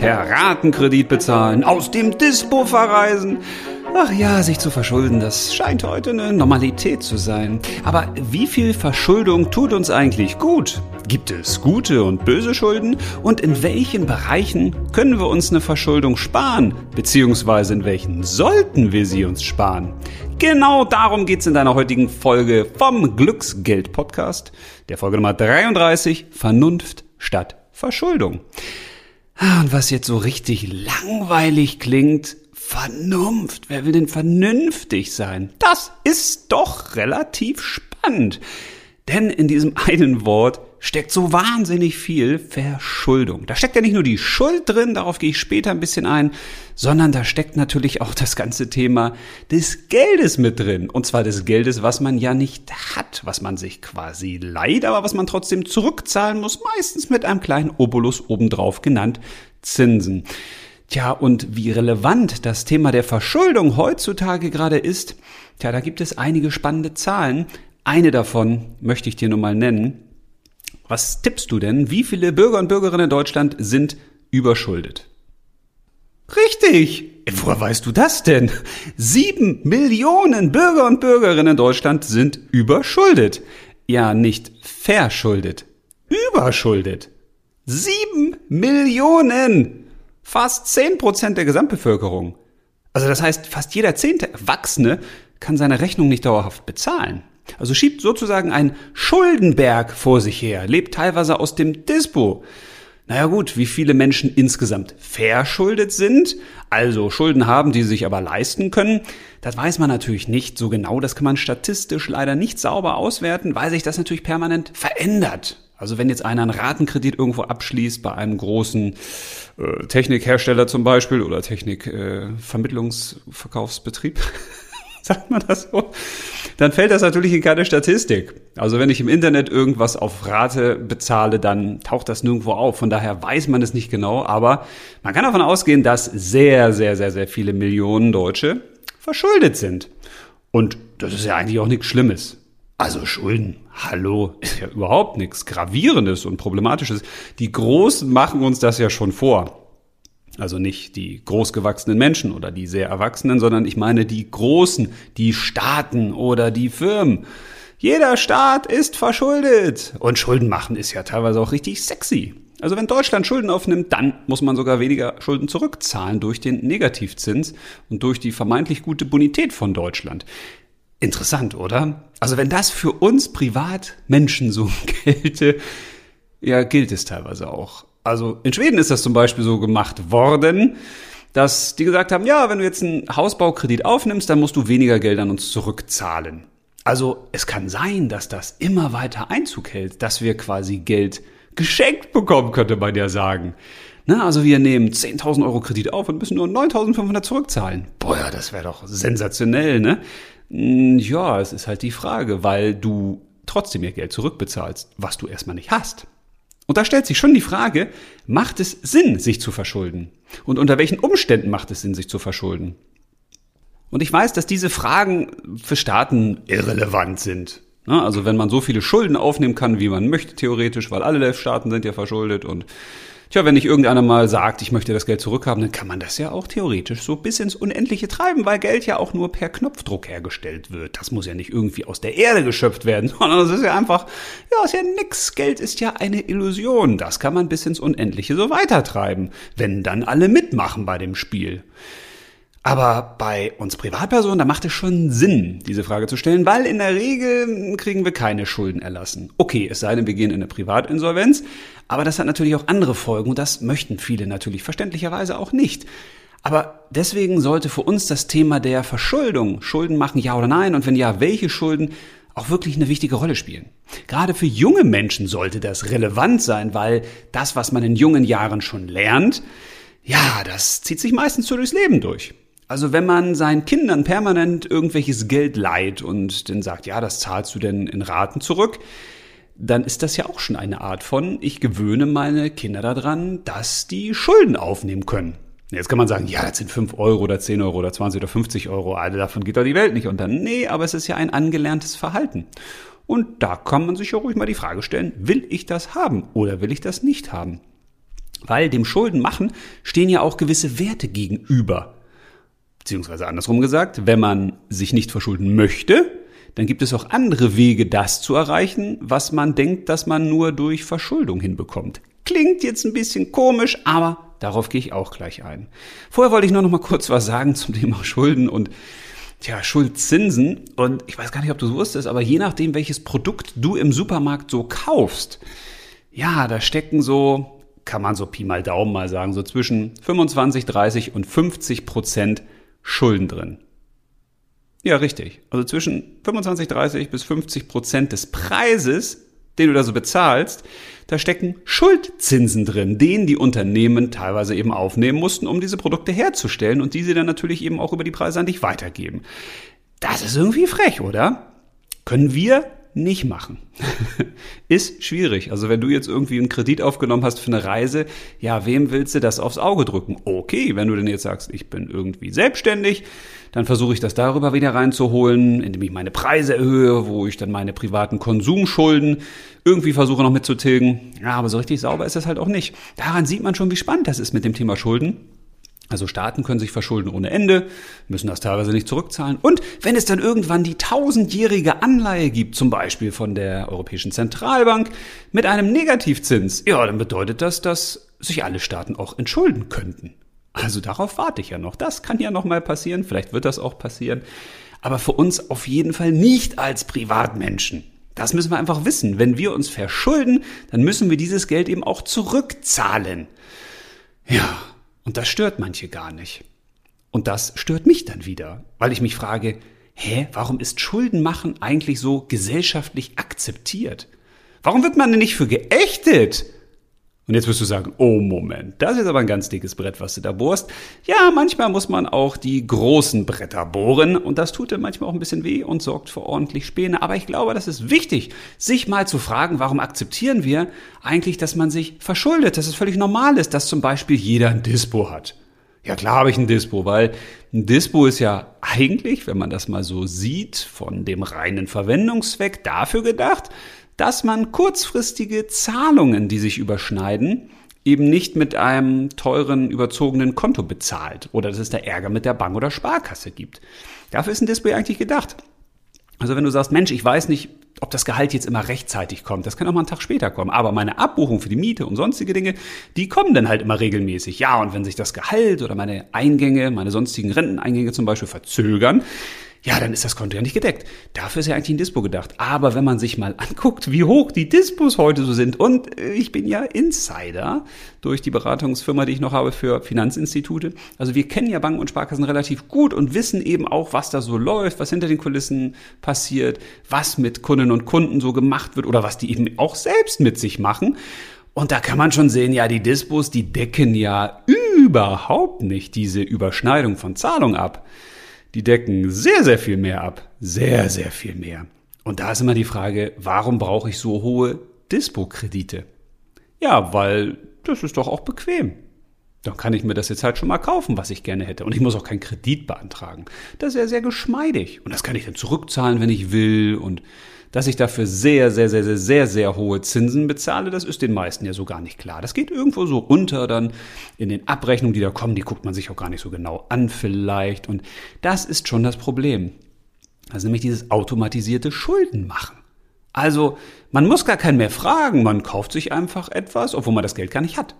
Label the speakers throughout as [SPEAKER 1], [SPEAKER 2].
[SPEAKER 1] per Ratenkredit bezahlen, aus dem Dispo verreisen. Ach ja, sich zu verschulden, das scheint heute eine Normalität zu sein. Aber wie viel Verschuldung tut uns eigentlich gut? Gibt es gute und böse Schulden? Und in welchen Bereichen können wir uns eine Verschuldung sparen? Beziehungsweise in welchen sollten wir sie uns sparen? Genau darum geht's in deiner heutigen Folge vom Glücksgeld Podcast, der Folge Nummer 33, Vernunft statt Verschuldung. Ah, und was jetzt so richtig langweilig klingt, Vernunft. Wer will denn vernünftig sein? Das ist doch relativ spannend. Denn in diesem einen Wort steckt so wahnsinnig viel Verschuldung. Da steckt ja nicht nur die Schuld drin, darauf gehe ich später ein bisschen ein, sondern da steckt natürlich auch das ganze Thema des Geldes mit drin. Und zwar des Geldes, was man ja nicht hat, was man sich quasi leiht, aber was man trotzdem zurückzahlen muss, meistens mit einem kleinen Obolus obendrauf genannt Zinsen. Tja, und wie relevant das Thema der Verschuldung heutzutage gerade ist, tja, da gibt es einige spannende Zahlen. Eine davon möchte ich dir nur mal nennen. Was tippst du denn? Wie viele Bürger und Bürgerinnen in Deutschland sind überschuldet? Richtig! Woher weißt du das denn? Sieben Millionen Bürger und Bürgerinnen in Deutschland sind überschuldet. Ja, nicht verschuldet. Überschuldet. Sieben Millionen! Fast 10% der Gesamtbevölkerung. Also das heißt, fast jeder zehnte Erwachsene kann seine Rechnung nicht dauerhaft bezahlen. Also schiebt sozusagen ein Schuldenberg vor sich her, lebt teilweise aus dem Dispo. Naja gut, wie viele Menschen insgesamt verschuldet sind, also Schulden haben, die sie sich aber leisten können, das weiß man natürlich nicht so genau. Das kann man statistisch leider nicht sauber auswerten, weil sich das natürlich permanent verändert. Also wenn jetzt einer einen Ratenkredit irgendwo abschließt bei einem großen äh, Technikhersteller zum Beispiel oder Technikvermittlungsverkaufsbetrieb, äh, sagt man das so, dann fällt das natürlich in keine Statistik. Also wenn ich im Internet irgendwas auf Rate bezahle, dann taucht das nirgendwo auf. Von daher weiß man es nicht genau, aber man kann davon ausgehen, dass sehr, sehr, sehr, sehr viele Millionen Deutsche verschuldet sind. Und das ist ja eigentlich auch nichts Schlimmes. Also Schulden, hallo, ist ja überhaupt nichts Gravierendes und Problematisches. Die Großen machen uns das ja schon vor. Also nicht die großgewachsenen Menschen oder die sehr Erwachsenen, sondern ich meine die Großen, die Staaten oder die Firmen. Jeder Staat ist verschuldet. Und Schulden machen ist ja teilweise auch richtig sexy. Also wenn Deutschland Schulden aufnimmt, dann muss man sogar weniger Schulden zurückzahlen durch den Negativzins und durch die vermeintlich gute Bonität von Deutschland. Interessant, oder? Also wenn das für uns Privatmenschen so gelte, ja, gilt es teilweise auch. Also in Schweden ist das zum Beispiel so gemacht worden, dass die gesagt haben, ja, wenn du jetzt einen Hausbaukredit aufnimmst, dann musst du weniger Geld an uns zurückzahlen. Also es kann sein, dass das immer weiter Einzug hält, dass wir quasi Geld geschenkt bekommen, könnte man ja sagen. Na, also wir nehmen 10.000 Euro Kredit auf und müssen nur 9.500 zurückzahlen. Boah, das wäre doch sensationell, ne? Hm, ja, es ist halt die Frage, weil du trotzdem ihr Geld zurückbezahlst, was du erstmal nicht hast. Und da stellt sich schon die Frage, macht es Sinn, sich zu verschulden? Und unter welchen Umständen macht es Sinn, sich zu verschulden? Und ich weiß, dass diese Fragen für Staaten irrelevant sind. Also wenn man so viele Schulden aufnehmen kann, wie man möchte, theoretisch, weil alle Staaten sind ja verschuldet und Tja, wenn nicht irgendeiner mal sagt, ich möchte das Geld zurückhaben, dann kann man das ja auch theoretisch so bis ins Unendliche treiben, weil Geld ja auch nur per Knopfdruck hergestellt wird. Das muss ja nicht irgendwie aus der Erde geschöpft werden, sondern das ist ja einfach, ja, ist ja nix. Geld ist ja eine Illusion. Das kann man bis ins Unendliche so weitertreiben, wenn dann alle mitmachen bei dem Spiel. Aber bei uns Privatpersonen, da macht es schon Sinn, diese Frage zu stellen, weil in der Regel kriegen wir keine Schulden erlassen. Okay, es sei denn, wir gehen in eine Privatinsolvenz, aber das hat natürlich auch andere Folgen und das möchten viele natürlich verständlicherweise auch nicht. Aber deswegen sollte für uns das Thema der Verschuldung, Schulden machen ja oder nein und wenn ja, welche Schulden, auch wirklich eine wichtige Rolle spielen. Gerade für junge Menschen sollte das relevant sein, weil das, was man in jungen Jahren schon lernt, ja, das zieht sich meistens so durchs Leben durch. Also wenn man seinen Kindern permanent irgendwelches Geld leiht und dann sagt, ja, das zahlst du denn in Raten zurück, dann ist das ja auch schon eine Art von, ich gewöhne meine Kinder daran, dass die Schulden aufnehmen können. Jetzt kann man sagen, ja, das sind 5 Euro oder 10 Euro oder 20 oder 50 Euro, alle davon geht doch die Welt nicht unter. Nee, aber es ist ja ein angelerntes Verhalten. Und da kann man sich ja ruhig mal die Frage stellen, will ich das haben oder will ich das nicht haben? Weil dem Schulden machen stehen ja auch gewisse Werte gegenüber. Beziehungsweise andersrum gesagt, wenn man sich nicht verschulden möchte, dann gibt es auch andere Wege, das zu erreichen, was man denkt, dass man nur durch Verschuldung hinbekommt. Klingt jetzt ein bisschen komisch, aber darauf gehe ich auch gleich ein. Vorher wollte ich nur noch mal kurz was sagen zum Thema Schulden und Tja, Schuldzinsen. Und ich weiß gar nicht, ob du es wusstest, aber je nachdem, welches Produkt du im Supermarkt so kaufst, ja, da stecken so, kann man so Pi mal Daumen mal sagen, so zwischen 25, 30 und 50 Prozent Schulden drin. Ja, richtig. Also zwischen 25, 30 bis 50 Prozent des Preises, den du da so bezahlst, da stecken Schuldzinsen drin, den die Unternehmen teilweise eben aufnehmen mussten, um diese Produkte herzustellen und die sie dann natürlich eben auch über die Preise an dich weitergeben. Das ist irgendwie frech, oder? Können wir nicht machen. ist schwierig. Also wenn du jetzt irgendwie einen Kredit aufgenommen hast für eine Reise, ja, wem willst du das aufs Auge drücken? Okay, wenn du denn jetzt sagst, ich bin irgendwie selbstständig, dann versuche ich das darüber wieder reinzuholen, indem ich meine Preise erhöhe, wo ich dann meine privaten Konsumschulden irgendwie versuche noch mitzutilgen. Ja, aber so richtig sauber ist das halt auch nicht. Daran sieht man schon, wie spannend das ist mit dem Thema Schulden. Also Staaten können sich verschulden ohne Ende, müssen das teilweise nicht zurückzahlen. Und wenn es dann irgendwann die tausendjährige Anleihe gibt, zum Beispiel von der Europäischen Zentralbank, mit einem Negativzins, ja, dann bedeutet das, dass sich alle Staaten auch entschulden könnten. Also darauf warte ich ja noch. Das kann ja noch mal passieren. Vielleicht wird das auch passieren. Aber für uns auf jeden Fall nicht als Privatmenschen. Das müssen wir einfach wissen. Wenn wir uns verschulden, dann müssen wir dieses Geld eben auch zurückzahlen. Ja, und das stört manche gar nicht. Und das stört mich dann wieder, weil ich mich frage, hä, warum ist Schuldenmachen eigentlich so gesellschaftlich akzeptiert? Warum wird man denn nicht für geächtet? Und jetzt wirst du sagen, oh Moment, das ist aber ein ganz dickes Brett, was du da bohrst. Ja, manchmal muss man auch die großen Bretter bohren und das tut dann manchmal auch ein bisschen weh und sorgt für ordentlich Späne. Aber ich glaube, das ist wichtig, sich mal zu fragen, warum akzeptieren wir eigentlich, dass man sich verschuldet, dass es völlig normal ist, dass zum Beispiel jeder ein Dispo hat. Ja, klar habe ich ein Dispo, weil ein Dispo ist ja eigentlich, wenn man das mal so sieht, von dem reinen Verwendungszweck dafür gedacht, dass man kurzfristige Zahlungen, die sich überschneiden, eben nicht mit einem teuren, überzogenen Konto bezahlt oder dass es da Ärger mit der Bank oder Sparkasse gibt. Dafür ist ein Display eigentlich gedacht. Also wenn du sagst, Mensch, ich weiß nicht, ob das Gehalt jetzt immer rechtzeitig kommt, das kann auch mal einen Tag später kommen, aber meine Abbuchung für die Miete und sonstige Dinge, die kommen dann halt immer regelmäßig. Ja, und wenn sich das Gehalt oder meine Eingänge, meine sonstigen Renteneingänge zum Beispiel verzögern, ja, dann ist das Konto ja nicht gedeckt. Dafür ist ja eigentlich ein Dispo gedacht. Aber wenn man sich mal anguckt, wie hoch die Dispos heute so sind, und äh, ich bin ja Insider durch die Beratungsfirma, die ich noch habe für Finanzinstitute. Also wir kennen ja Banken und Sparkassen relativ gut und wissen eben auch, was da so läuft, was hinter den Kulissen passiert, was mit Kundinnen und Kunden so gemacht wird oder was die eben auch selbst mit sich machen. Und da kann man schon sehen, ja, die Dispos, die decken ja überhaupt nicht diese Überschneidung von Zahlung ab die decken sehr, sehr viel mehr ab. Sehr, sehr viel mehr. Und da ist immer die Frage, warum brauche ich so hohe Dispo-Kredite? Ja, weil das ist doch auch bequem. Dann kann ich mir das jetzt halt schon mal kaufen, was ich gerne hätte. Und ich muss auch keinen Kredit beantragen. Das ist ja sehr geschmeidig. Und das kann ich dann zurückzahlen, wenn ich will. Und dass ich dafür sehr, sehr, sehr, sehr, sehr, sehr hohe Zinsen bezahle, das ist den meisten ja so gar nicht klar. Das geht irgendwo so unter dann in den Abrechnungen, die da kommen, die guckt man sich auch gar nicht so genau an vielleicht. Und das ist schon das Problem. Ist nämlich dieses automatisierte Schuldenmachen. Also, man muss gar keinen mehr fragen, man kauft sich einfach etwas, obwohl man das Geld gar nicht hat.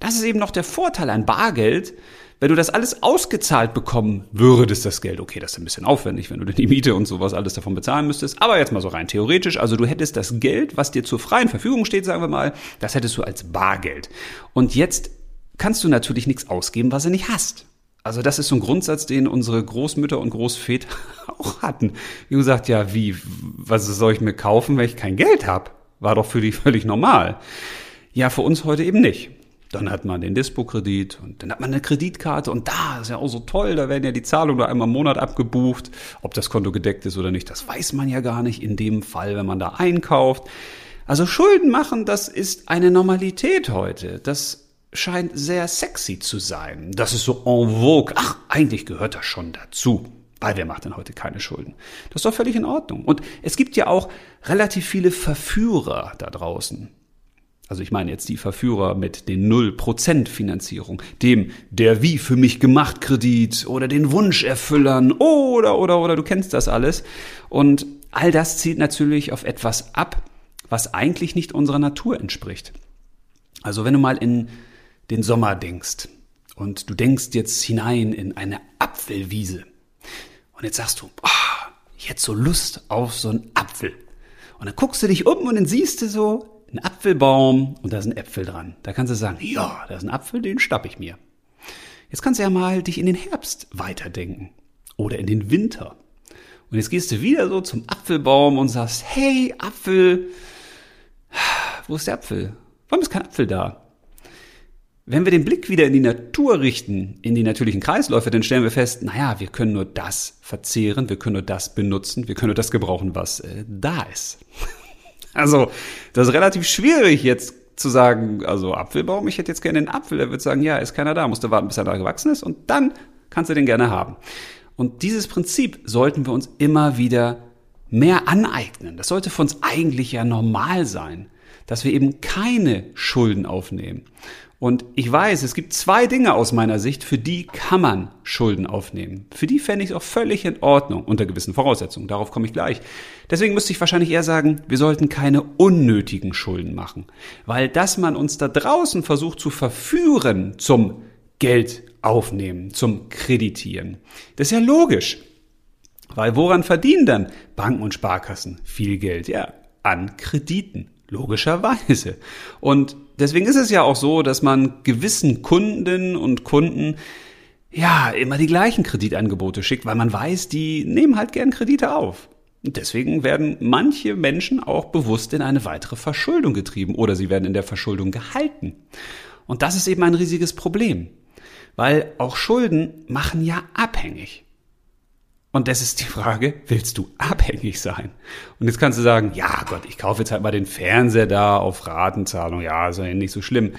[SPEAKER 1] Das ist eben noch der Vorteil an Bargeld, wenn du das alles ausgezahlt bekommen würdest, das Geld, okay, das ist ein bisschen aufwendig, wenn du die Miete und sowas alles davon bezahlen müsstest, aber jetzt mal so rein theoretisch, also du hättest das Geld, was dir zur freien Verfügung steht, sagen wir mal, das hättest du als Bargeld. Und jetzt kannst du natürlich nichts ausgeben, was du nicht hast. Also das ist so ein Grundsatz, den unsere Großmütter und Großväter auch hatten. Wie gesagt, ja, wie, was soll ich mir kaufen, wenn ich kein Geld habe? War doch für die völlig normal. Ja, für uns heute eben nicht. Dann hat man den Dispo-Kredit und dann hat man eine Kreditkarte und da ist ja auch so toll, da werden ja die Zahlungen nur einmal im Monat abgebucht. Ob das Konto gedeckt ist oder nicht, das weiß man ja gar nicht in dem Fall, wenn man da einkauft. Also Schulden machen, das ist eine Normalität heute. Das scheint sehr sexy zu sein. Das ist so en vogue. Ach, eigentlich gehört das schon dazu. Weil wer macht denn heute keine Schulden? Das ist doch völlig in Ordnung. Und es gibt ja auch relativ viele Verführer da draußen. Also ich meine jetzt die Verführer mit den 0% Finanzierung, dem der wie für mich gemacht Kredit oder den Wunscherfüllern oder oder oder du kennst das alles und all das zielt natürlich auf etwas ab, was eigentlich nicht unserer Natur entspricht. Also wenn du mal in den Sommer denkst und du denkst jetzt hinein in eine Apfelwiese und jetzt sagst du, oh, ich hätte so Lust auf so einen Apfel. Und dann guckst du dich um und dann siehst du so ein Apfelbaum und da sind Äpfel dran. Da kannst du sagen, ja, da ist ein Apfel, den stapp ich mir. Jetzt kannst du ja mal dich in den Herbst weiterdenken oder in den Winter. Und jetzt gehst du wieder so zum Apfelbaum und sagst, hey, Apfel, wo ist der Apfel? Warum ist kein Apfel da? Wenn wir den Blick wieder in die Natur richten, in die natürlichen Kreisläufe, dann stellen wir fest, naja, wir können nur das verzehren, wir können nur das benutzen, wir können nur das gebrauchen, was äh, da ist. Also, das ist relativ schwierig jetzt zu sagen, also Apfelbaum, ich hätte jetzt gerne einen Apfel. Er wird sagen, ja, ist keiner da, musst du warten, bis er da gewachsen ist und dann kannst du den gerne haben. Und dieses Prinzip sollten wir uns immer wieder mehr aneignen. Das sollte für uns eigentlich ja normal sein, dass wir eben keine Schulden aufnehmen. Und ich weiß, es gibt zwei Dinge aus meiner Sicht, für die kann man Schulden aufnehmen. Für die fände ich es auch völlig in Ordnung, unter gewissen Voraussetzungen. Darauf komme ich gleich. Deswegen müsste ich wahrscheinlich eher sagen, wir sollten keine unnötigen Schulden machen. Weil dass man uns da draußen versucht zu verführen zum Geld aufnehmen, zum Kreditieren. Das ist ja logisch. Weil woran verdienen dann Banken und Sparkassen viel Geld? Ja, an Krediten. Logischerweise. Und deswegen ist es ja auch so, dass man gewissen Kundinnen und Kunden ja immer die gleichen Kreditangebote schickt, weil man weiß, die nehmen halt gern Kredite auf. Und deswegen werden manche Menschen auch bewusst in eine weitere Verschuldung getrieben oder sie werden in der Verschuldung gehalten. Und das ist eben ein riesiges Problem, weil auch Schulden machen ja abhängig. Und das ist die Frage, willst du abhängig sein? Und jetzt kannst du sagen, ja Gott, ich kaufe jetzt halt mal den Fernseher da auf Ratenzahlung. Ja, ist ja nicht so schlimm.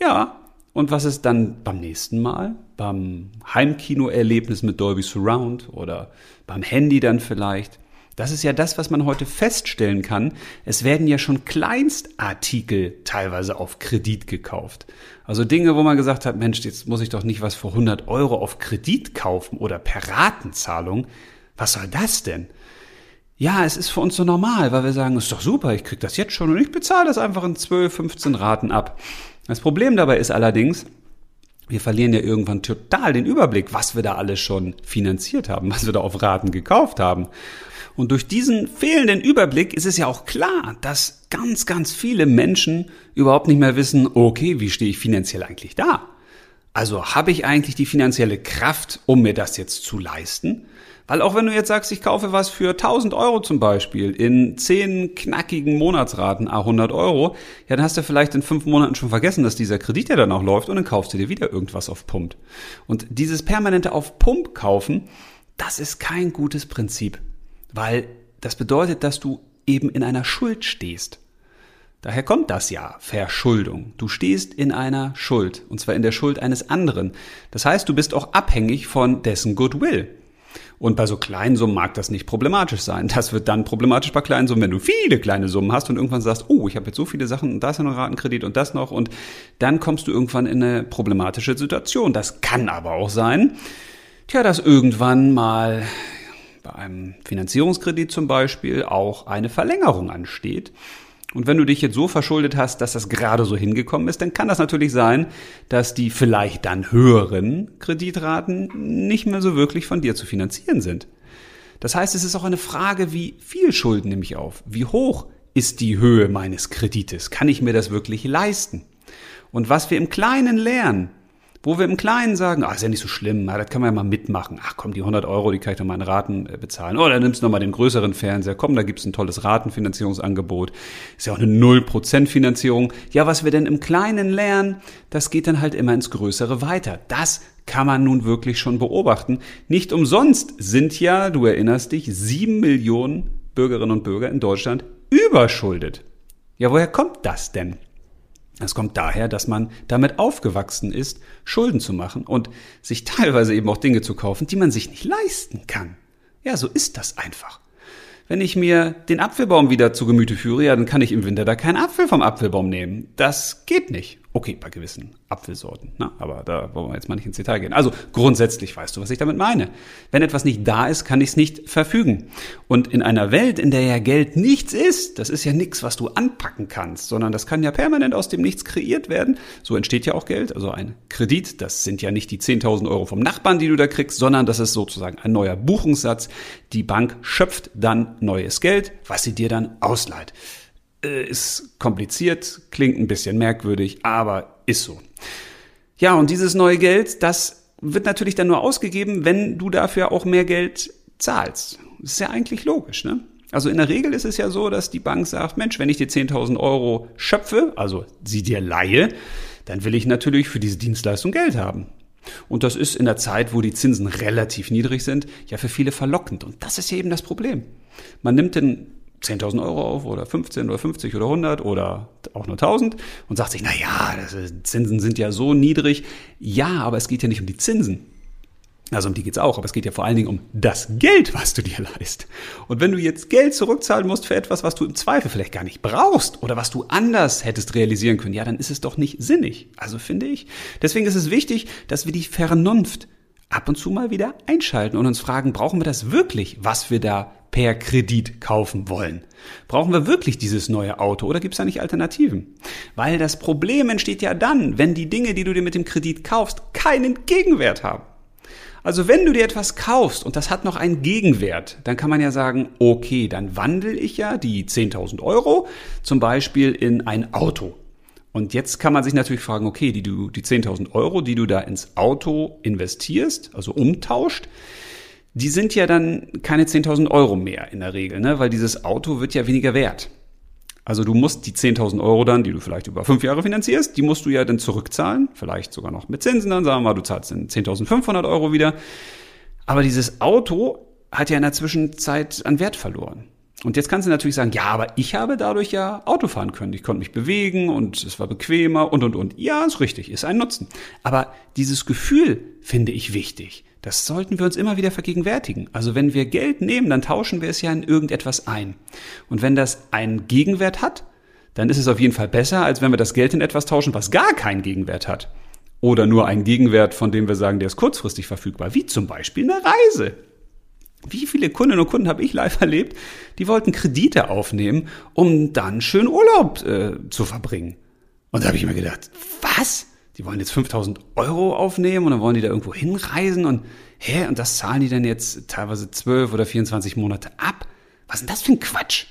[SPEAKER 1] Ja, und was ist dann beim nächsten Mal? Beim Heimkinoerlebnis mit Dolby Surround oder beim Handy dann vielleicht? Das ist ja das, was man heute feststellen kann. Es werden ja schon Kleinstartikel teilweise auf Kredit gekauft. Also Dinge, wo man gesagt hat, Mensch, jetzt muss ich doch nicht was für 100 Euro auf Kredit kaufen oder per Ratenzahlung. Was soll das denn? Ja, es ist für uns so normal, weil wir sagen, ist doch super, ich krieg das jetzt schon und ich bezahle das einfach in 12, 15 Raten ab. Das Problem dabei ist allerdings, wir verlieren ja irgendwann total den Überblick, was wir da alles schon finanziert haben, was wir da auf Raten gekauft haben. Und durch diesen fehlenden Überblick ist es ja auch klar, dass ganz, ganz viele Menschen überhaupt nicht mehr wissen, okay, wie stehe ich finanziell eigentlich da? Also habe ich eigentlich die finanzielle Kraft, um mir das jetzt zu leisten? Weil auch wenn du jetzt sagst, ich kaufe was für 1000 Euro zum Beispiel in 10 knackigen Monatsraten, a 100 Euro, ja, dann hast du vielleicht in fünf Monaten schon vergessen, dass dieser Kredit ja dann auch läuft und dann kaufst du dir wieder irgendwas auf Pump. Und dieses permanente auf Pump kaufen, das ist kein gutes Prinzip. Weil das bedeutet, dass du eben in einer Schuld stehst. Daher kommt das ja, Verschuldung. Du stehst in einer Schuld, und zwar in der Schuld eines anderen. Das heißt, du bist auch abhängig von dessen Goodwill. Und bei so kleinen Summen mag das nicht problematisch sein. Das wird dann problematisch bei kleinen Summen, wenn du viele kleine Summen hast und irgendwann sagst, oh, ich habe jetzt so viele Sachen und da ist noch Ratenkredit und das noch und dann kommst du irgendwann in eine problematische Situation. Das kann aber auch sein, tja, dass irgendwann mal bei einem Finanzierungskredit zum Beispiel auch eine Verlängerung ansteht. Und wenn du dich jetzt so verschuldet hast, dass das gerade so hingekommen ist, dann kann das natürlich sein, dass die vielleicht dann höheren Kreditraten nicht mehr so wirklich von dir zu finanzieren sind. Das heißt, es ist auch eine Frage, wie viel Schulden nehme ich auf? Wie hoch ist die Höhe meines Kredites? Kann ich mir das wirklich leisten? Und was wir im Kleinen lernen, wo wir im Kleinen sagen, ah, ist ja nicht so schlimm, ah, das kann man ja mal mitmachen. Ach komm, die 100 Euro, die kann ich doch mal in Raten äh, bezahlen. Oder nimmst du nochmal den größeren Fernseher. Komm, da gibt's ein tolles Ratenfinanzierungsangebot. Ist ja auch eine 0% Finanzierung. Ja, was wir denn im Kleinen lernen, das geht dann halt immer ins Größere weiter. Das kann man nun wirklich schon beobachten. Nicht umsonst sind ja, du erinnerst dich, sieben Millionen Bürgerinnen und Bürger in Deutschland überschuldet. Ja, woher kommt das denn? Es kommt daher, dass man damit aufgewachsen ist, Schulden zu machen und sich teilweise eben auch Dinge zu kaufen, die man sich nicht leisten kann. Ja, so ist das einfach. wenn ich mir den Apfelbaum wieder zu Gemüte führe, ja, dann kann ich im Winter da keinen Apfel vom Apfelbaum nehmen. Das geht nicht. Okay, bei gewissen Apfelsorten, ne? aber da wollen wir jetzt mal nicht ins Detail gehen. Also grundsätzlich weißt du, was ich damit meine. Wenn etwas nicht da ist, kann ich es nicht verfügen. Und in einer Welt, in der ja Geld nichts ist, das ist ja nichts, was du anpacken kannst, sondern das kann ja permanent aus dem Nichts kreiert werden. So entsteht ja auch Geld. Also ein Kredit, das sind ja nicht die 10.000 Euro vom Nachbarn, die du da kriegst, sondern das ist sozusagen ein neuer Buchungssatz. Die Bank schöpft dann neues Geld, was sie dir dann ausleiht. Äh, ist kompliziert, klingt ein bisschen merkwürdig, aber ist so. Ja, und dieses neue Geld, das wird natürlich dann nur ausgegeben, wenn du dafür auch mehr Geld zahlst. Das ist ja eigentlich logisch, ne? Also in der Regel ist es ja so, dass die Bank sagt, Mensch, wenn ich dir 10.000 Euro schöpfe, also sie dir leihe, dann will ich natürlich für diese Dienstleistung Geld haben. Und das ist in der Zeit, wo die Zinsen relativ niedrig sind, ja für viele verlockend. Und das ist ja eben das Problem. Man nimmt den 10.000 Euro auf oder 15 oder 50 oder 100 oder auch nur 1000 und sagt sich, na ja, Zinsen sind ja so niedrig. Ja, aber es geht ja nicht um die Zinsen. Also um die geht's auch, aber es geht ja vor allen Dingen um das Geld, was du dir leist. Und wenn du jetzt Geld zurückzahlen musst für etwas, was du im Zweifel vielleicht gar nicht brauchst oder was du anders hättest realisieren können, ja, dann ist es doch nicht sinnig. Also finde ich. Deswegen ist es wichtig, dass wir die Vernunft ab und zu mal wieder einschalten und uns fragen, brauchen wir das wirklich, was wir da per Kredit kaufen wollen. Brauchen wir wirklich dieses neue Auto oder gibt es da nicht Alternativen? Weil das Problem entsteht ja dann, wenn die Dinge, die du dir mit dem Kredit kaufst, keinen Gegenwert haben. Also wenn du dir etwas kaufst und das hat noch einen Gegenwert, dann kann man ja sagen, okay, dann wandel ich ja die 10.000 Euro zum Beispiel in ein Auto. Und jetzt kann man sich natürlich fragen, okay, die, du, die 10.000 Euro, die du da ins Auto investierst, also umtauscht, die sind ja dann keine 10.000 Euro mehr in der Regel, ne? weil dieses Auto wird ja weniger wert. Also du musst die 10.000 Euro dann, die du vielleicht über fünf Jahre finanzierst, die musst du ja dann zurückzahlen, vielleicht sogar noch mit Zinsen, dann sagen wir mal, du zahlst dann 10.500 Euro wieder. Aber dieses Auto hat ja in der Zwischenzeit an Wert verloren. Und jetzt kannst du natürlich sagen, ja, aber ich habe dadurch ja Auto fahren können. Ich konnte mich bewegen und es war bequemer und, und, und. Ja, ist richtig, ist ein Nutzen. Aber dieses Gefühl finde ich wichtig. Das sollten wir uns immer wieder vergegenwärtigen. Also wenn wir Geld nehmen, dann tauschen wir es ja in irgendetwas ein. Und wenn das einen Gegenwert hat, dann ist es auf jeden Fall besser, als wenn wir das Geld in etwas tauschen, was gar keinen Gegenwert hat. Oder nur einen Gegenwert, von dem wir sagen, der ist kurzfristig verfügbar, wie zum Beispiel eine Reise. Wie viele Kundinnen und Kunden habe ich live erlebt, die wollten Kredite aufnehmen, um dann schön Urlaub äh, zu verbringen. Und da habe ich mir gedacht, was? die wollen jetzt 5000 Euro aufnehmen und dann wollen die da irgendwo hinreisen und hä, und das zahlen die dann jetzt teilweise 12 oder 24 Monate ab? Was ist denn das für ein Quatsch?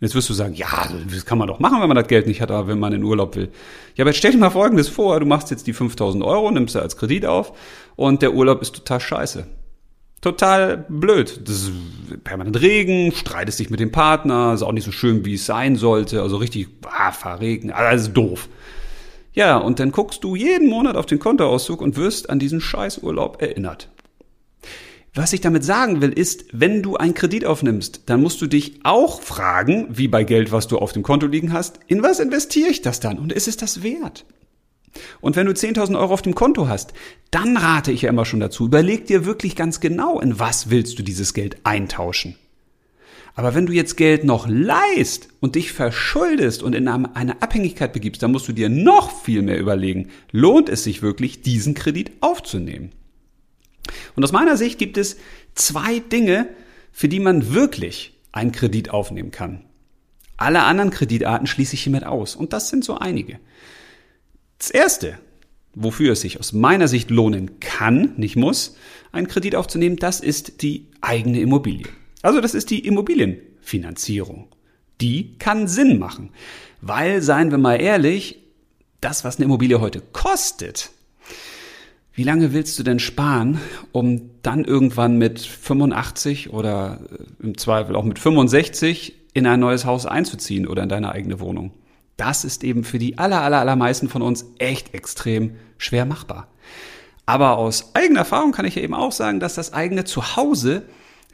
[SPEAKER 1] Jetzt wirst du sagen, ja, das kann man doch machen, wenn man das Geld nicht hat, aber wenn man in Urlaub will. Ja, aber jetzt stell dir mal Folgendes vor, du machst jetzt die 5000 Euro, nimmst sie als Kredit auf und der Urlaub ist total scheiße. Total blöd. Das ist permanent Regen, streitest dich mit dem Partner, ist auch nicht so schön, wie es sein sollte, also richtig, ah, Fahrregen, alles doof. Ja, und dann guckst du jeden Monat auf den Kontoauszug und wirst an diesen Scheißurlaub erinnert. Was ich damit sagen will, ist, wenn du einen Kredit aufnimmst, dann musst du dich auch fragen, wie bei Geld, was du auf dem Konto liegen hast, in was investiere ich das dann und ist es das wert? Und wenn du 10.000 Euro auf dem Konto hast, dann rate ich ja immer schon dazu, überleg dir wirklich ganz genau, in was willst du dieses Geld eintauschen. Aber wenn du jetzt Geld noch leist und dich verschuldest und in eine Abhängigkeit begibst, dann musst du dir noch viel mehr überlegen, lohnt es sich wirklich, diesen Kredit aufzunehmen? Und aus meiner Sicht gibt es zwei Dinge, für die man wirklich einen Kredit aufnehmen kann. Alle anderen Kreditarten schließe ich hiermit aus. Und das sind so einige. Das erste, wofür es sich aus meiner Sicht lohnen kann, nicht muss, einen Kredit aufzunehmen, das ist die eigene Immobilie. Also das ist die Immobilienfinanzierung. Die kann Sinn machen, weil, seien wir mal ehrlich, das, was eine Immobilie heute kostet, wie lange willst du denn sparen, um dann irgendwann mit 85 oder äh, im Zweifel auch mit 65 in ein neues Haus einzuziehen oder in deine eigene Wohnung? Das ist eben für die aller, aller, allermeisten von uns echt extrem schwer machbar. Aber aus eigener Erfahrung kann ich ja eben auch sagen, dass das eigene Zuhause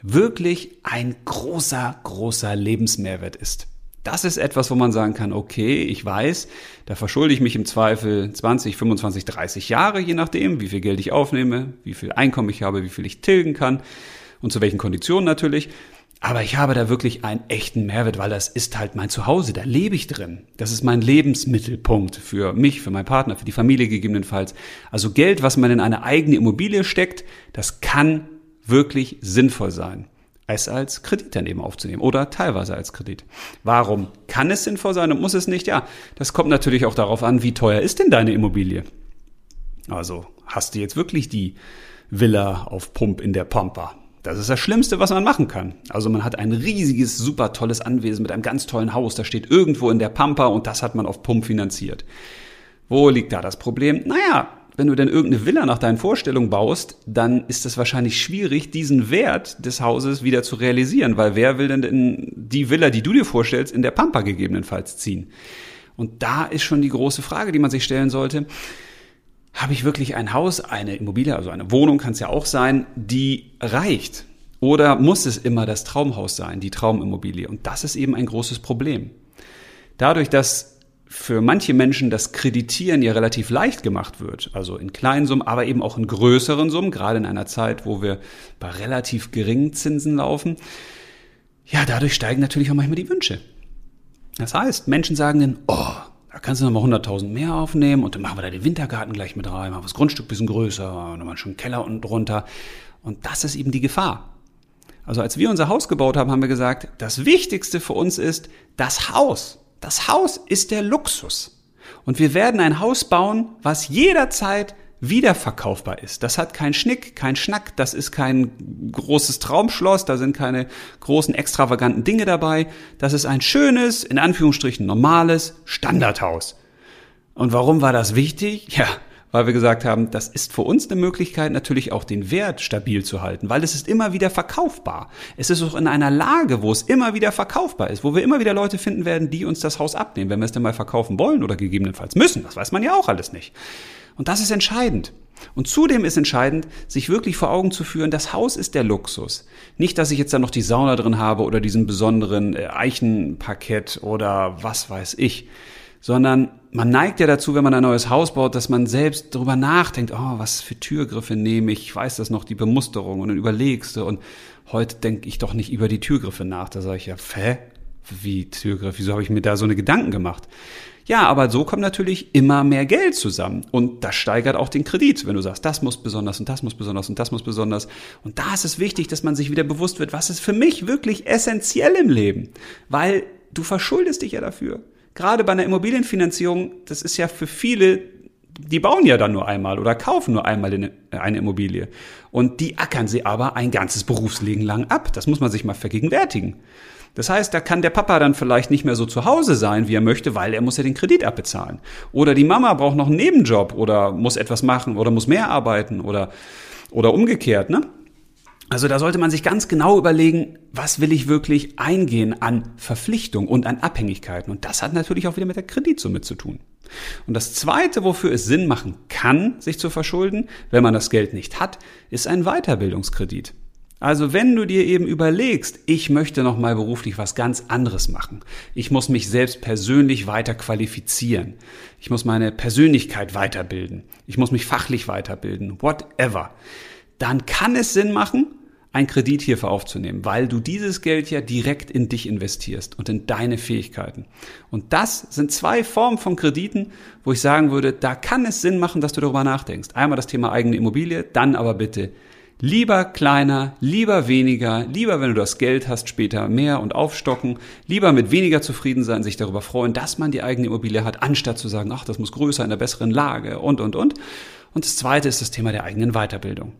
[SPEAKER 1] wirklich ein großer, großer Lebensmehrwert ist. Das ist etwas, wo man sagen kann, okay, ich weiß, da verschulde ich mich im Zweifel 20, 25, 30 Jahre, je nachdem, wie viel Geld ich aufnehme, wie viel Einkommen ich habe, wie viel ich tilgen kann und zu welchen Konditionen natürlich. Aber ich habe da wirklich einen echten Mehrwert, weil das ist halt mein Zuhause, da lebe ich drin. Das ist mein Lebensmittelpunkt für mich, für meinen Partner, für die Familie gegebenenfalls. Also Geld, was man in eine eigene Immobilie steckt, das kann wirklich sinnvoll sein, es als Kredit dann eben aufzunehmen oder teilweise als Kredit. Warum kann es sinnvoll sein und muss es nicht? Ja, das kommt natürlich auch darauf an, wie teuer ist denn deine Immobilie? Also hast du jetzt wirklich die Villa auf Pump in der Pampa? Das ist das Schlimmste, was man machen kann. Also man hat ein riesiges, super tolles Anwesen mit einem ganz tollen Haus. Das steht irgendwo in der Pampa und das hat man auf Pump finanziert. Wo liegt da das Problem? Naja, wenn du denn irgendeine Villa nach deinen Vorstellungen baust, dann ist es wahrscheinlich schwierig, diesen Wert des Hauses wieder zu realisieren, weil wer will denn die Villa, die du dir vorstellst, in der Pampa gegebenenfalls ziehen? Und da ist schon die große Frage, die man sich stellen sollte habe ich wirklich ein Haus, eine Immobilie, also eine Wohnung kann es ja auch sein, die reicht? Oder muss es immer das Traumhaus sein, die Traumimmobilie? Und das ist eben ein großes Problem. Dadurch, dass für manche Menschen das Kreditieren ja relativ leicht gemacht wird, also in kleinen Summen, aber eben auch in größeren Summen, gerade in einer Zeit, wo wir bei relativ geringen Zinsen laufen, ja, dadurch steigen natürlich auch manchmal die Wünsche. Das heißt, Menschen sagen dann, oh, kannst du nochmal 100.000 mehr aufnehmen und dann machen wir da den Wintergarten gleich mit rein, machen das Grundstück ein bisschen größer, nochmal schon Keller unten drunter. Und das ist eben die Gefahr. Also als wir unser Haus gebaut haben, haben wir gesagt, das Wichtigste für uns ist das Haus. Das Haus ist der Luxus. Und wir werden ein Haus bauen, was jederzeit wiederverkaufbar ist. Das hat keinen Schnick, keinen Schnack, das ist kein großes Traumschloss, da sind keine großen extravaganten Dinge dabei. Das ist ein schönes, in Anführungsstrichen normales Standardhaus. Und warum war das wichtig? Ja, weil wir gesagt haben, das ist für uns eine Möglichkeit, natürlich auch den Wert stabil zu halten, weil es ist immer wieder verkaufbar. Es ist auch in einer Lage, wo es immer wieder verkaufbar ist, wo wir immer wieder Leute finden werden, die uns das Haus abnehmen, wenn wir es denn mal verkaufen wollen oder gegebenenfalls müssen. Das weiß man ja auch alles nicht. Und das ist entscheidend. Und zudem ist entscheidend, sich wirklich vor Augen zu führen, das Haus ist der Luxus. Nicht, dass ich jetzt da noch die Sauna drin habe oder diesen besonderen äh, Eichenparkett oder was weiß ich, sondern man neigt ja dazu, wenn man ein neues Haus baut, dass man selbst darüber nachdenkt, oh, was für Türgriffe nehme ich, ich weiß das noch, die Bemusterung und dann überlegst du und heute denke ich doch nicht über die Türgriffe nach. Da sage ich ja, hä? Wie Türgriff? Wieso habe ich mir da so eine Gedanken gemacht? Ja, aber so kommt natürlich immer mehr Geld zusammen und das steigert auch den Kredit, wenn du sagst, das muss besonders und das muss besonders und das muss besonders. Und da ist es wichtig, dass man sich wieder bewusst wird, was ist für mich wirklich essentiell im Leben, weil du verschuldest dich ja dafür. Gerade bei einer Immobilienfinanzierung, das ist ja für viele die bauen ja dann nur einmal oder kaufen nur einmal eine Immobilie. Und die ackern sie aber ein ganzes Berufsleben lang ab. Das muss man sich mal vergegenwärtigen. Das heißt, da kann der Papa dann vielleicht nicht mehr so zu Hause sein, wie er möchte, weil er muss ja den Kredit abbezahlen. Oder die Mama braucht noch einen Nebenjob oder muss etwas machen oder muss mehr arbeiten oder, oder umgekehrt, ne? Also da sollte man sich ganz genau überlegen, was will ich wirklich eingehen an Verpflichtung und an Abhängigkeiten. Und das hat natürlich auch wieder mit der Kreditsumme zu tun. Und das Zweite, wofür es Sinn machen kann, sich zu verschulden, wenn man das Geld nicht hat, ist ein Weiterbildungskredit. Also wenn du dir eben überlegst, ich möchte noch mal beruflich was ganz anderes machen. Ich muss mich selbst persönlich weiter qualifizieren. Ich muss meine Persönlichkeit weiterbilden. Ich muss mich fachlich weiterbilden. Whatever. Dann kann es Sinn machen, einen Kredit hierfür aufzunehmen, weil du dieses Geld ja direkt in dich investierst und in deine Fähigkeiten. Und das sind zwei Formen von Krediten, wo ich sagen würde, da kann es Sinn machen, dass du darüber nachdenkst. Einmal das Thema eigene Immobilie, dann aber bitte Lieber kleiner, lieber weniger, lieber, wenn du das Geld hast, später mehr und aufstocken, lieber mit weniger zufrieden sein, sich darüber freuen, dass man die eigene Immobilie hat, anstatt zu sagen, ach, das muss größer in der besseren Lage und, und, und. Und das zweite ist das Thema der eigenen Weiterbildung.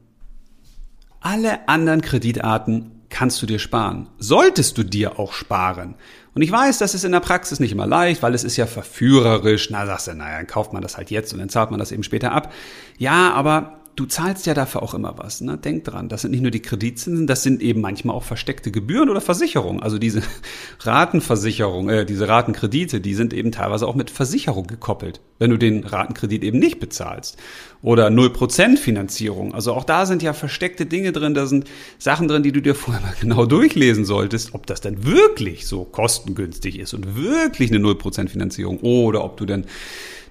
[SPEAKER 1] Alle anderen Kreditarten kannst du dir sparen. Solltest du dir auch sparen. Und ich weiß, das ist in der Praxis nicht immer leicht, weil es ist ja verführerisch. Na, sagst du, naja, dann kauft man das halt jetzt und dann zahlt man das eben später ab. Ja, aber du zahlst ja dafür auch immer was. Ne? Denk dran, das sind nicht nur die Kreditzinsen, das sind eben manchmal auch versteckte Gebühren oder Versicherungen. Also diese Ratenversicherung, äh, diese Ratenkredite, die sind eben teilweise auch mit Versicherung gekoppelt, wenn du den Ratenkredit eben nicht bezahlst. Oder 0% Finanzierung. Also auch da sind ja versteckte Dinge drin, da sind Sachen drin, die du dir vorher mal genau durchlesen solltest, ob das denn wirklich so kostengünstig ist und wirklich eine 0% Finanzierung oder ob du denn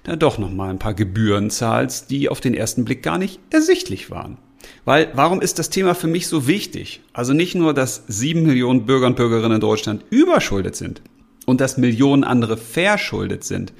[SPEAKER 1] da doch nochmal ein paar Gebühren zahlst, die auf den ersten Blick gar nicht ersichtlich waren. Weil, warum ist das Thema für mich so wichtig? Also nicht nur, dass sieben Millionen Bürger und Bürgerinnen in Deutschland überschuldet sind und dass Millionen andere verschuldet sind,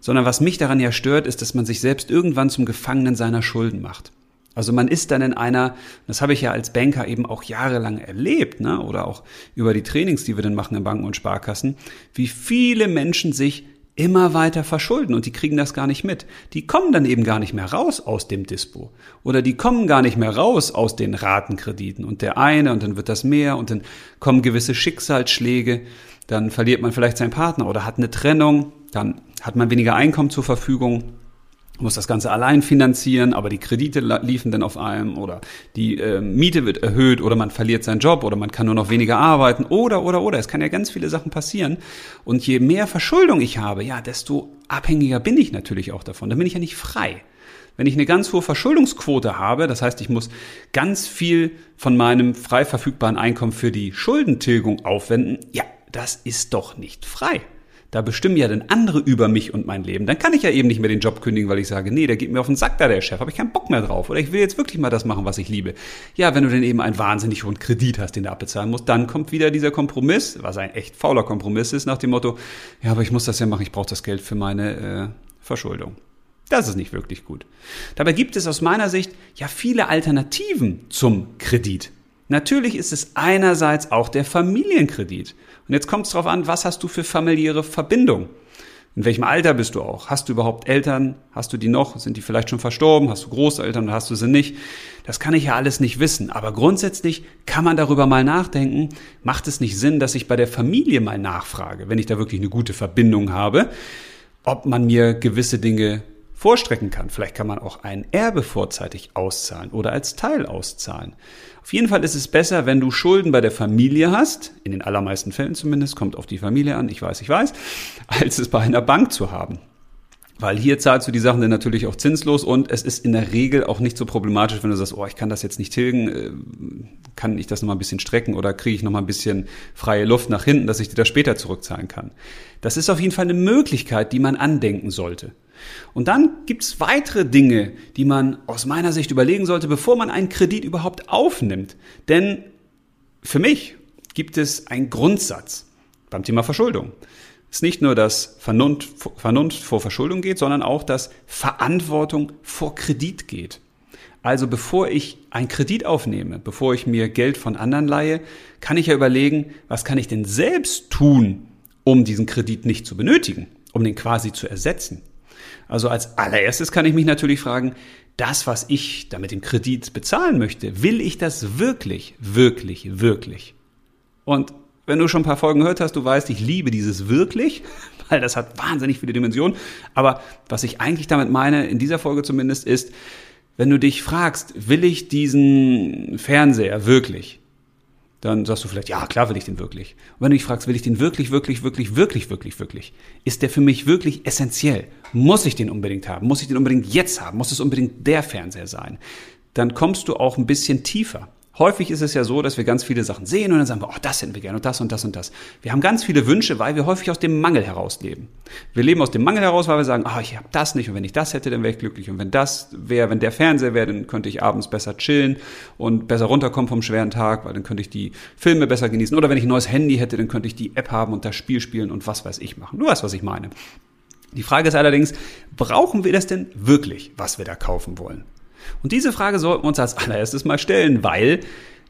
[SPEAKER 1] sondern was mich daran ja stört, ist, dass man sich selbst irgendwann zum Gefangenen seiner Schulden macht. Also man ist dann in einer, das habe ich ja als Banker eben auch jahrelang erlebt, ne, oder auch über die Trainings, die wir dann machen in Banken und Sparkassen, wie viele Menschen sich immer weiter verschulden und die kriegen das gar nicht mit. Die kommen dann eben gar nicht mehr raus aus dem Dispo. Oder die kommen gar nicht mehr raus aus den Ratenkrediten. Und der eine und dann wird das mehr und dann kommen gewisse Schicksalsschläge, dann verliert man vielleicht seinen Partner oder hat eine Trennung, dann hat man weniger Einkommen zur Verfügung muss das Ganze allein finanzieren, aber die Kredite liefen dann auf einem oder die äh, Miete wird erhöht oder man verliert seinen Job oder man kann nur noch weniger arbeiten oder oder oder. Es kann ja ganz viele Sachen passieren. Und je mehr Verschuldung ich habe, ja, desto abhängiger bin ich natürlich auch davon. Dann bin ich ja nicht frei. Wenn ich eine ganz hohe Verschuldungsquote habe, das heißt, ich muss ganz viel von meinem frei verfügbaren Einkommen für die Schuldentilgung aufwenden, ja, das ist doch nicht frei da bestimmen ja dann andere über mich und mein Leben. Dann kann ich ja eben nicht mehr den Job kündigen, weil ich sage, nee, der geht mir auf den Sack da, der Chef, habe ich keinen Bock mehr drauf. Oder ich will jetzt wirklich mal das machen, was ich liebe. Ja, wenn du dann eben einen wahnsinnig hohen Kredit hast, den du abbezahlen musst, dann kommt wieder dieser Kompromiss, was ein echt fauler Kompromiss ist, nach dem Motto, ja, aber ich muss das ja machen, ich brauche das Geld für meine äh, Verschuldung. Das ist nicht wirklich gut. Dabei gibt es aus meiner Sicht ja viele Alternativen zum Kredit. Natürlich ist es einerseits auch der Familienkredit. Und jetzt kommt es darauf an, was hast du für familiäre Verbindung? In welchem Alter bist du auch? Hast du überhaupt Eltern? Hast du die noch? Sind die vielleicht schon verstorben? Hast du Großeltern oder hast du sie nicht? Das kann ich ja alles nicht wissen. Aber grundsätzlich kann man darüber mal nachdenken. Macht es nicht Sinn, dass ich bei der Familie mal nachfrage, wenn ich da wirklich eine gute Verbindung habe, ob man mir gewisse Dinge vorstrecken kann. Vielleicht kann man auch ein Erbe vorzeitig auszahlen oder als Teil auszahlen. Auf jeden Fall ist es besser, wenn du Schulden bei der Familie hast, in den allermeisten Fällen zumindest, kommt auf die Familie an, ich weiß, ich weiß, als es bei einer Bank zu haben. Weil hier zahlst du die Sachen dann natürlich auch zinslos und es ist in der Regel auch nicht so problematisch, wenn du sagst, oh, ich kann das jetzt nicht tilgen, äh, kann ich das nochmal ein bisschen strecken oder kriege ich nochmal ein bisschen freie Luft nach hinten, dass ich dir das später zurückzahlen kann. Das ist auf jeden Fall eine Möglichkeit, die man andenken sollte. Und dann gibt's weitere Dinge, die man aus meiner Sicht überlegen sollte, bevor man einen Kredit überhaupt aufnimmt. Denn für mich gibt es einen Grundsatz beim Thema Verschuldung. Es ist nicht nur, dass Vernunft, Vernunft vor Verschuldung geht, sondern auch, dass Verantwortung vor Kredit geht. Also bevor ich einen Kredit aufnehme, bevor ich mir Geld von anderen leihe, kann ich ja überlegen, was kann ich denn selbst tun, um diesen Kredit nicht zu benötigen, um den quasi zu ersetzen. Also als allererstes kann ich mich natürlich fragen, das, was ich da mit Kredit bezahlen möchte, will ich das wirklich, wirklich, wirklich? Und wenn du schon ein paar Folgen gehört hast, du weißt, ich liebe dieses wirklich, weil das hat wahnsinnig viele Dimensionen. Aber was ich eigentlich damit meine, in dieser Folge zumindest, ist, wenn du dich fragst, will ich diesen Fernseher wirklich? Dann sagst du vielleicht, ja, klar will ich den wirklich. Und wenn du dich fragst, will ich den wirklich, wirklich, wirklich, wirklich, wirklich, wirklich, ist der für mich wirklich essentiell? Muss ich den unbedingt haben? Muss ich den unbedingt jetzt haben? Muss es unbedingt der Fernseher sein? Dann kommst du auch ein bisschen tiefer. Häufig ist es ja so, dass wir ganz viele Sachen sehen und dann sagen wir, oh, das hätten wir gerne und das und das und das. Wir haben ganz viele Wünsche, weil wir häufig aus dem Mangel heraus leben. Wir leben aus dem Mangel heraus, weil wir sagen, ah, oh, ich habe das nicht und wenn ich das hätte, dann wäre ich glücklich und wenn das wäre, wenn der Fernseher wäre, dann könnte ich abends besser chillen und besser runterkommen vom schweren Tag, weil dann könnte ich die Filme besser genießen oder wenn ich ein neues Handy hätte, dann könnte ich die App haben und das Spiel spielen und was weiß ich machen. Du weißt, was ich meine. Die Frage ist allerdings, brauchen wir das denn wirklich, was wir da kaufen wollen? Und diese Frage sollten wir uns als allererstes mal stellen, weil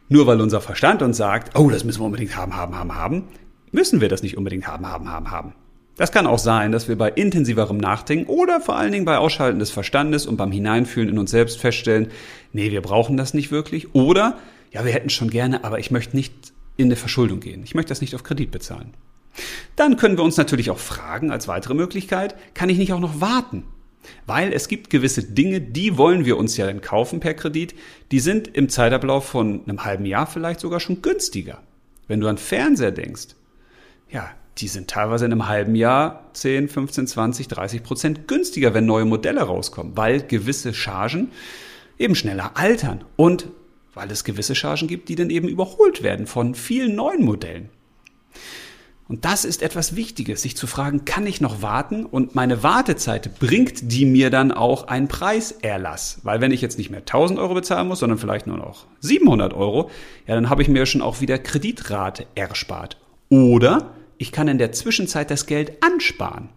[SPEAKER 1] nur weil unser Verstand uns sagt, oh, das müssen wir unbedingt haben, haben, haben, haben, müssen wir das nicht unbedingt haben, haben, haben, haben. Das kann auch sein, dass wir bei intensiverem Nachdenken oder vor allen Dingen bei Ausschalten des Verstandes und beim Hineinfühlen in uns selbst feststellen, nee, wir brauchen das nicht wirklich. Oder, ja, wir hätten schon gerne, aber ich möchte nicht in eine Verschuldung gehen. Ich möchte das nicht auf Kredit bezahlen. Dann können wir uns natürlich auch fragen, als weitere Möglichkeit, kann ich nicht auch noch warten? Weil es gibt gewisse Dinge, die wollen wir uns ja dann kaufen per Kredit, die sind im Zeitablauf von einem halben Jahr vielleicht sogar schon günstiger. Wenn du an Fernseher denkst, ja, die sind teilweise in einem halben Jahr 10, 15, 20, 30 Prozent günstiger, wenn neue Modelle rauskommen, weil gewisse Chargen eben schneller altern und weil es gewisse Chargen gibt, die dann eben überholt werden von vielen neuen Modellen. Und das ist etwas Wichtiges, sich zu fragen, kann ich noch warten? Und meine Wartezeit bringt die mir dann auch einen Preiserlass? Weil wenn ich jetzt nicht mehr 1000 Euro bezahlen muss, sondern vielleicht nur noch 700 Euro, ja, dann habe ich mir schon auch wieder Kreditrate erspart. Oder ich kann in der Zwischenzeit das Geld ansparen.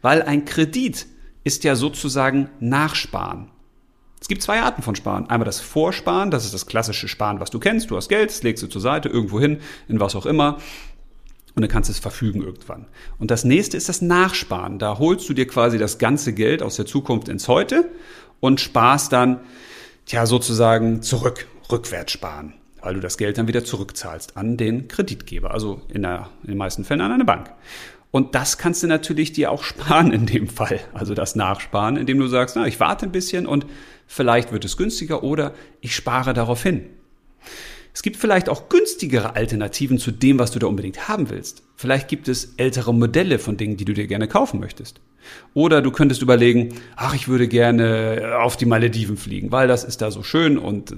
[SPEAKER 1] Weil ein Kredit ist ja sozusagen Nachsparen. Es gibt zwei Arten von Sparen. Einmal das Vorsparen, das ist das klassische Sparen, was du kennst. Du hast Geld, legst du zur Seite, irgendwo hin, in was auch immer. Und dann kannst du es verfügen irgendwann. Und das nächste ist das Nachsparen. Da holst du dir quasi das ganze Geld aus der Zukunft ins Heute und sparst dann, ja, sozusagen zurück, rückwärts sparen. Weil du das Geld dann wieder zurückzahlst an den Kreditgeber. Also in, der, in den meisten Fällen an eine Bank. Und das kannst du natürlich dir auch sparen in dem Fall. Also das Nachsparen, indem du sagst, na, ich warte ein bisschen und vielleicht wird es günstiger oder ich spare darauf hin. Es gibt vielleicht auch günstigere Alternativen zu dem, was du da unbedingt haben willst. Vielleicht gibt es ältere Modelle von Dingen, die du dir gerne kaufen möchtest. Oder du könntest überlegen, ach, ich würde gerne auf die Malediven fliegen, weil das ist da so schön und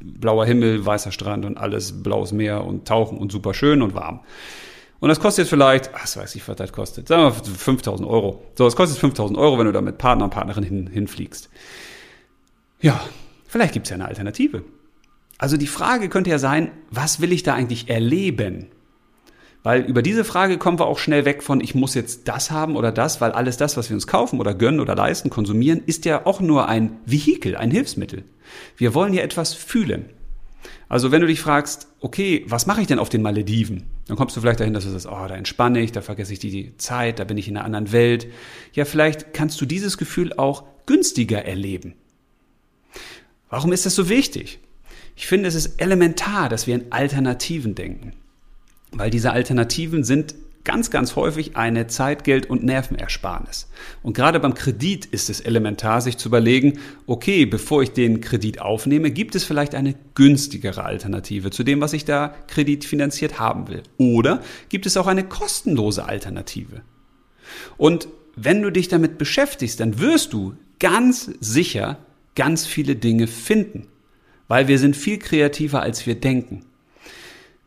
[SPEAKER 1] blauer Himmel, weißer Strand und alles, blaues Meer und tauchen und super schön und warm. Und das kostet jetzt vielleicht, ach, weiß ich, was das kostet, sagen wir 5000 Euro. So, das kostet 5000 Euro, wenn du da mit Partner und Partnerin hin, hinfliegst. Ja, vielleicht gibt es ja eine Alternative. Also die Frage könnte ja sein, was will ich da eigentlich erleben? Weil über diese Frage kommen wir auch schnell weg von, ich muss jetzt das haben oder das, weil alles das, was wir uns kaufen oder gönnen oder leisten, konsumieren, ist ja auch nur ein Vehikel, ein Hilfsmittel. Wir wollen ja etwas fühlen. Also wenn du dich fragst, okay, was mache ich denn auf den Malediven? Dann kommst du vielleicht dahin, dass du sagst, oh, da entspanne ich, da vergesse ich die Zeit, da bin ich in einer anderen Welt. Ja, vielleicht kannst du dieses Gefühl auch günstiger erleben. Warum ist das so wichtig? Ich finde, es ist elementar, dass wir in Alternativen denken. Weil diese Alternativen sind ganz, ganz häufig eine Zeit, Geld und Nervenersparnis. Und gerade beim Kredit ist es elementar, sich zu überlegen, okay, bevor ich den Kredit aufnehme, gibt es vielleicht eine günstigere Alternative zu dem, was ich da kreditfinanziert haben will. Oder gibt es auch eine kostenlose Alternative? Und wenn du dich damit beschäftigst, dann wirst du ganz sicher ganz viele Dinge finden, weil wir sind viel kreativer, als wir denken.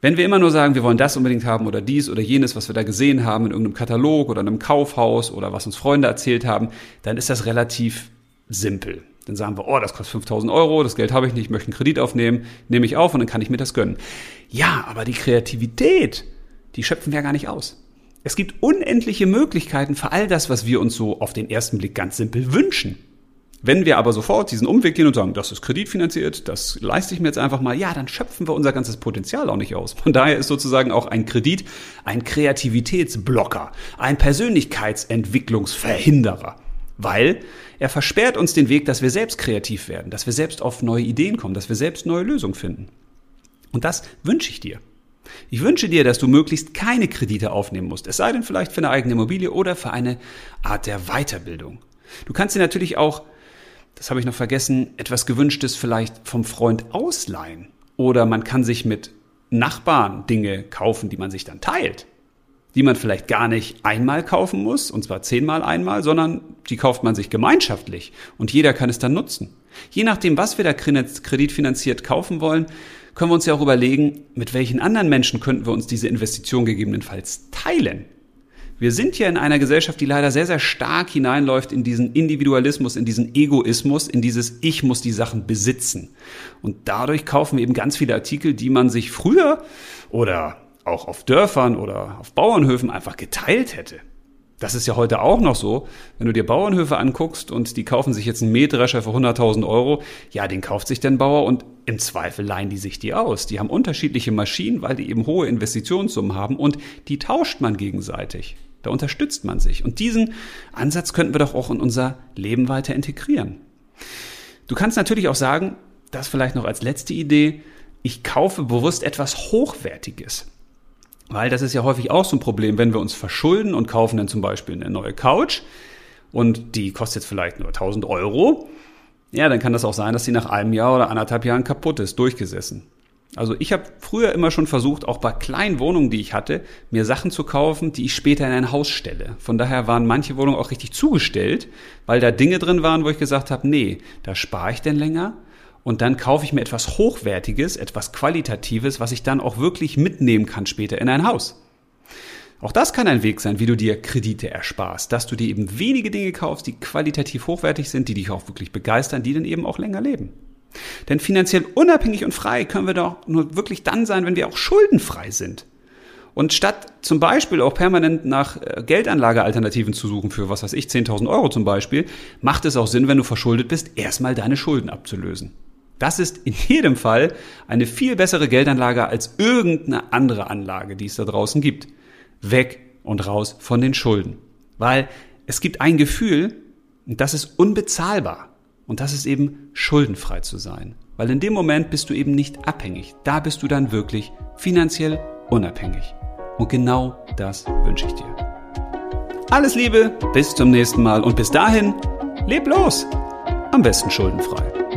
[SPEAKER 1] Wenn wir immer nur sagen, wir wollen das unbedingt haben oder dies oder jenes, was wir da gesehen haben in irgendeinem Katalog oder in einem Kaufhaus oder was uns Freunde erzählt haben, dann ist das relativ simpel. Dann sagen wir, oh, das kostet 5000 Euro, das Geld habe ich nicht, ich möchte einen Kredit aufnehmen, nehme ich auf und dann kann ich mir das gönnen. Ja, aber die Kreativität, die schöpfen wir gar nicht aus. Es gibt unendliche Möglichkeiten für all das, was wir uns so auf den ersten Blick ganz simpel wünschen. Wenn wir aber sofort diesen Umweg gehen und sagen, das ist kreditfinanziert, das leiste ich mir jetzt einfach mal, ja, dann schöpfen wir unser ganzes Potenzial auch nicht aus. Von daher ist sozusagen auch ein Kredit ein Kreativitätsblocker, ein Persönlichkeitsentwicklungsverhinderer, weil er versperrt uns den Weg, dass wir selbst kreativ werden, dass wir selbst auf neue Ideen kommen, dass wir selbst neue Lösungen finden. Und das wünsche ich dir. Ich wünsche dir, dass du möglichst keine Kredite aufnehmen musst, es sei denn vielleicht für eine eigene Immobilie oder für eine Art der Weiterbildung. Du kannst dir natürlich auch das habe ich noch vergessen, etwas Gewünschtes vielleicht vom Freund ausleihen. Oder man kann sich mit Nachbarn Dinge kaufen, die man sich dann teilt. Die man vielleicht gar nicht einmal kaufen muss, und zwar zehnmal einmal, sondern die kauft man sich gemeinschaftlich und jeder kann es dann nutzen. Je nachdem, was wir da kreditfinanziert kaufen wollen, können wir uns ja auch überlegen, mit welchen anderen Menschen könnten wir uns diese Investition gegebenenfalls teilen. Wir sind ja in einer Gesellschaft, die leider sehr, sehr stark hineinläuft in diesen Individualismus, in diesen Egoismus, in dieses Ich muss die Sachen besitzen. Und dadurch kaufen wir eben ganz viele Artikel, die man sich früher oder auch auf Dörfern oder auf Bauernhöfen einfach geteilt hätte. Das ist ja heute auch noch so. Wenn du dir Bauernhöfe anguckst und die kaufen sich jetzt einen Mähdrescher für 100.000 Euro, ja, den kauft sich der Bauer und im Zweifel leihen die sich die aus. Die haben unterschiedliche Maschinen, weil die eben hohe Investitionssummen haben und die tauscht man gegenseitig. Da unterstützt man sich. Und diesen Ansatz könnten wir doch auch in unser Leben weiter integrieren. Du kannst natürlich auch sagen, das vielleicht noch als letzte Idee, ich kaufe bewusst etwas Hochwertiges. Weil das ist ja häufig auch so ein Problem, wenn wir uns verschulden und kaufen dann zum Beispiel eine neue Couch und die kostet vielleicht nur 1000 Euro. Ja, dann kann das auch sein, dass sie nach einem Jahr oder anderthalb Jahren kaputt ist, durchgesessen. Also ich habe früher immer schon versucht, auch bei kleinen Wohnungen, die ich hatte, mir Sachen zu kaufen, die ich später in ein Haus stelle. Von daher waren manche Wohnungen auch richtig zugestellt, weil da Dinge drin waren, wo ich gesagt habe, nee, da spare ich denn länger und dann kaufe ich mir etwas Hochwertiges, etwas Qualitatives, was ich dann auch wirklich mitnehmen kann später in ein Haus. Auch das kann ein Weg sein, wie du dir Kredite ersparst, dass du dir eben wenige Dinge kaufst, die qualitativ hochwertig sind, die dich auch wirklich begeistern, die dann eben auch länger leben. Denn finanziell unabhängig und frei können wir doch nur wirklich dann sein, wenn wir auch schuldenfrei sind. Und statt zum Beispiel auch permanent nach äh, Geldanlagealternativen zu suchen für, was weiß ich, 10.000 Euro zum Beispiel, macht es auch Sinn, wenn du verschuldet bist, erstmal deine Schulden abzulösen. Das ist in jedem Fall eine viel bessere Geldanlage als irgendeine andere Anlage, die es da draußen gibt. Weg und raus von den Schulden. Weil es gibt ein Gefühl, und das ist unbezahlbar. Und das ist eben schuldenfrei zu sein. Weil in dem Moment bist du eben nicht abhängig. Da bist du dann wirklich finanziell unabhängig. Und genau das wünsche ich dir. Alles Liebe, bis zum nächsten Mal und bis dahin, leb los. Am besten schuldenfrei.